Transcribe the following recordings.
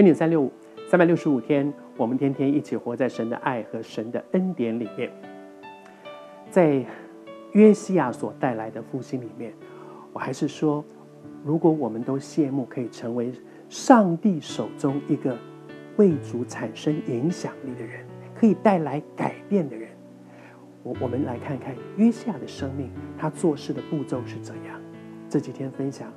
恩典三六五，三百六十五天，我们天天一起活在神的爱和神的恩典里面。在约西亚所带来的复兴里面，我还是说，如果我们都羡慕可以成为上帝手中一个为主产生影响力的人，可以带来改变的人，我我们来看看约西亚的生命，他做事的步骤是怎样。这几天分享。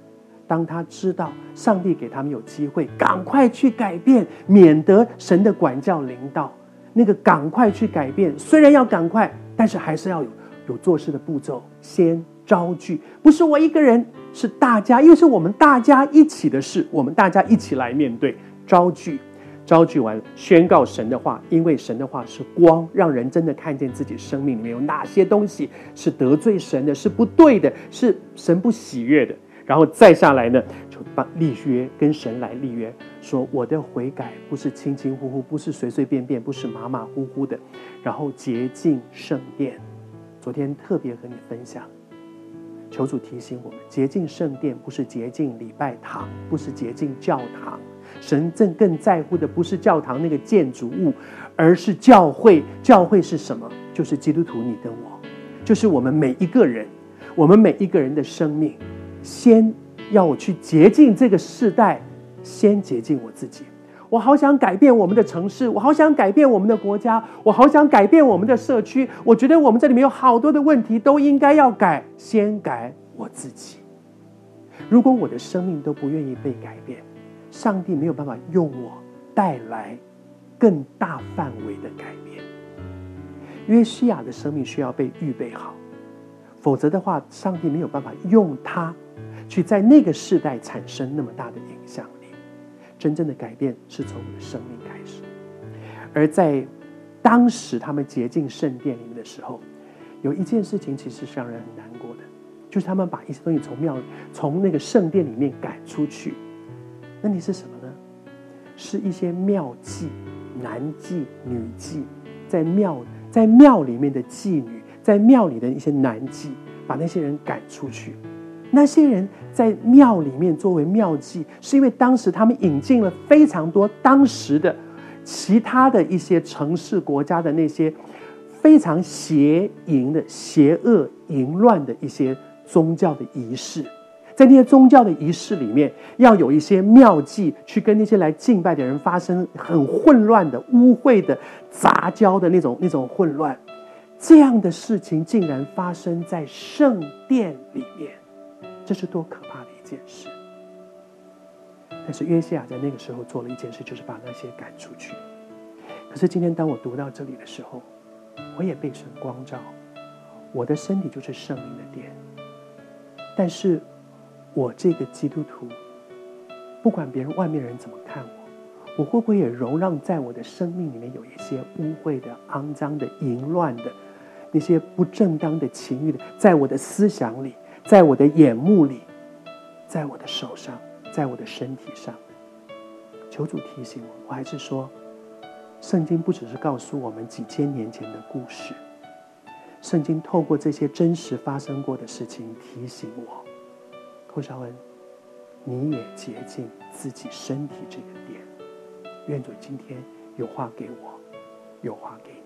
当他知道上帝给他们有机会，赶快去改变，免得神的管教临到。那个赶快去改变，虽然要赶快，但是还是要有有做事的步骤。先招聚，不是我一个人，是大家，因为是我们大家一起的事，我们大家一起来面对。招聚，招聚完，宣告神的话，因为神的话是光，让人真的看见自己生命里面有哪些东西是得罪神的，是不对的，是神不喜悦的。然后再下来呢，就把立约跟神来立约，说我的悔改不是轻轻忽忽，不是随随便便，不是马马虎虎的。然后洁净圣殿，昨天特别和你分享，求主提醒我们，洁净圣殿不是洁净礼拜堂，不是洁净教堂，神正更在乎的不是教堂那个建筑物，而是教会。教会是什么？就是基督徒，你跟我，就是我们每一个人，我们每一个人的生命。先要我去洁净这个世代，先洁净我自己。我好想改变我们的城市，我好想改变我们的国家，我好想改变我们的社区。我觉得我们这里面有好多的问题都应该要改，先改我自己。如果我的生命都不愿意被改变，上帝没有办法用我带来更大范围的改变。约西亚的生命需要被预备好，否则的话，上帝没有办法用他。去在那个世代产生那么大的影响力，真正的改变是从生命开始。而在当时他们洁净圣殿里面的时候，有一件事情其实是让人很难过的，就是他们把一些东西从庙从那个圣殿里面赶出去。那你是什么呢？是一些庙妓、男妓、女妓，在庙在庙里面的妓女，在庙里的一些男妓，把那些人赶出去。那些人在庙里面作为庙妓，是因为当时他们引进了非常多当时的其他的一些城市国家的那些非常邪淫的、邪恶淫乱的一些宗教的仪式，在那些宗教的仪式里面，要有一些庙妓去跟那些来敬拜的人发生很混乱的、污秽的、杂交的那种那种混乱，这样的事情竟然发生在圣殿里面。这是多可怕的一件事！但是约西亚在那个时候做了一件事，就是把那些赶出去。可是今天当我读到这里的时候，我也被神光照，我的身体就是圣灵的殿。但是，我这个基督徒，不管别人外面人怎么看我，我会不会也容让在我的生命里面有一些污秽的、肮脏的、淫乱的那些不正当的情欲的，在我的思想里？在我的眼目里，在我的手上，在我的身体上，求主提醒我。我还是说，圣经不只是告诉我们几千年前的故事，圣经透过这些真实发生过的事情提醒我：寇绍恩，你也洁净自己身体这个点。愿主今天有话给我，有话给你。